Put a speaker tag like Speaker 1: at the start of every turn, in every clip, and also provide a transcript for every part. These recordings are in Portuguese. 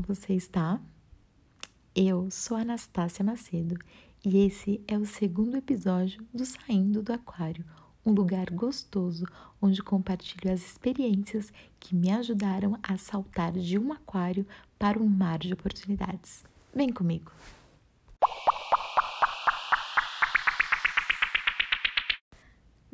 Speaker 1: você está? Eu sou Anastácia Macedo e esse é o segundo episódio do Saindo do Aquário, um lugar gostoso onde compartilho as experiências que me ajudaram a saltar de um aquário para um mar de oportunidades. Vem comigo!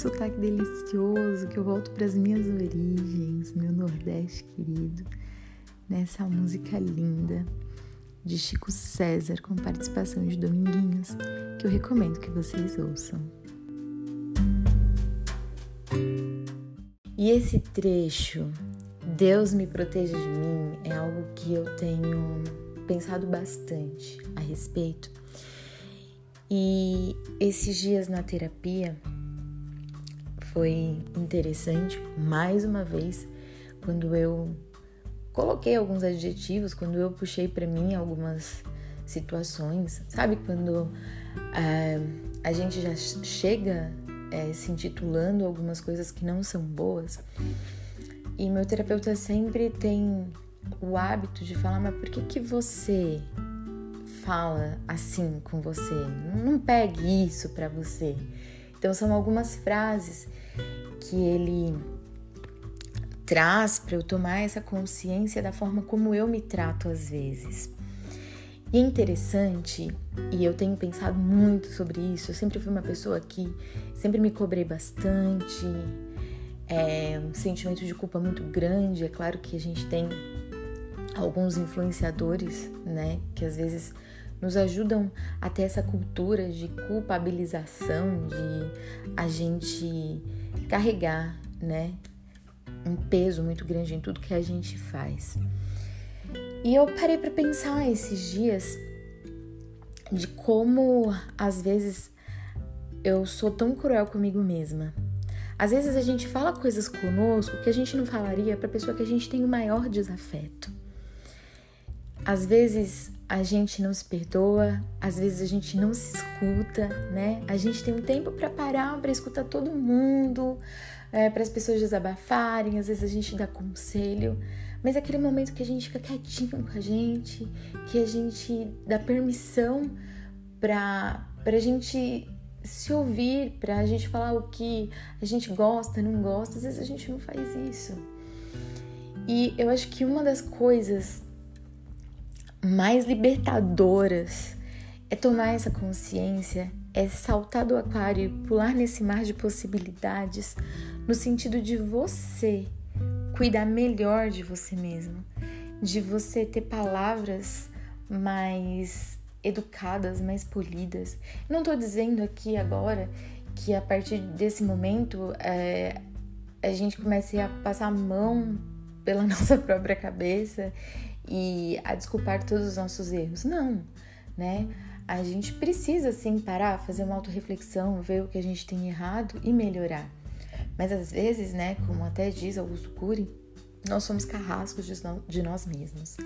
Speaker 1: Que sotaque delicioso que eu volto para as minhas origens, meu Nordeste querido, nessa música linda de Chico César com participação de Dominguinhos, que eu recomendo que vocês ouçam. E esse trecho, Deus me proteja de mim, é algo que eu tenho pensado bastante a respeito. E esses dias na terapia, foi interessante, mais uma vez, quando eu coloquei alguns adjetivos, quando eu puxei para mim algumas situações, sabe? Quando é, a gente já chega é, se intitulando algumas coisas que não são boas. E meu terapeuta sempre tem o hábito de falar, mas por que que você fala assim com você? Não pegue isso para você. Então são algumas frases que ele traz para eu tomar essa consciência da forma como eu me trato às vezes. E é interessante, e eu tenho pensado muito sobre isso, eu sempre fui uma pessoa que sempre me cobrei bastante, é, um sentimento de culpa muito grande. É claro que a gente tem alguns influenciadores, né, que às vezes nos ajudam a ter essa cultura de culpabilização, de a gente carregar, né, um peso muito grande em tudo que a gente faz. E eu parei para pensar esses dias de como às vezes eu sou tão cruel comigo mesma. Às vezes a gente fala coisas conosco que a gente não falaria para pessoa que a gente tem o maior desafeto. Às vezes a gente não se perdoa, às vezes a gente não se escuta, né? A gente tem um tempo para parar, para escutar todo mundo, é, para as pessoas desabafarem, às vezes a gente dá conselho, mas é aquele momento que a gente fica quietinho com a gente, que a gente dá permissão para a gente se ouvir, para a gente falar o que a gente gosta, não gosta, às vezes a gente não faz isso. E eu acho que uma das coisas mais libertadoras é tomar essa consciência, é saltar do aquário e pular nesse mar de possibilidades no sentido de você cuidar melhor de você mesmo, de você ter palavras mais educadas, mais polidas. Não estou dizendo aqui agora que a partir desse momento é, a gente comece a passar a mão pela nossa própria cabeça e a desculpar todos os nossos erros. Não, né? A gente precisa sim parar, fazer uma autorreflexão, ver o que a gente tem errado e melhorar. Mas às vezes, né, como até diz Augusto Cury, nós somos carrascos de nós mesmos.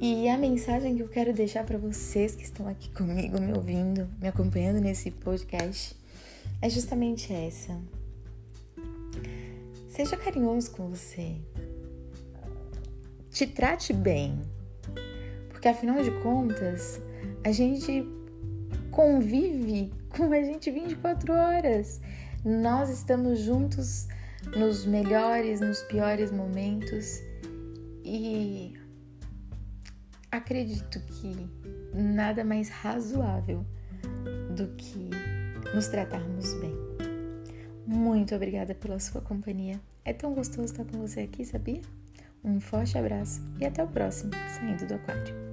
Speaker 1: E a mensagem que eu quero deixar para vocês que estão aqui comigo, me ouvindo, me acompanhando nesse podcast, é justamente essa. Seja carinhoso com você, te trate bem. Porque afinal de contas, a gente convive com a gente 24 horas. Nós estamos juntos nos melhores, nos piores momentos e acredito que nada mais razoável do que nos tratarmos bem. Muito obrigada pela sua companhia. É tão gostoso estar com você aqui, sabia? Um forte abraço e até o próximo Saindo do Aquário.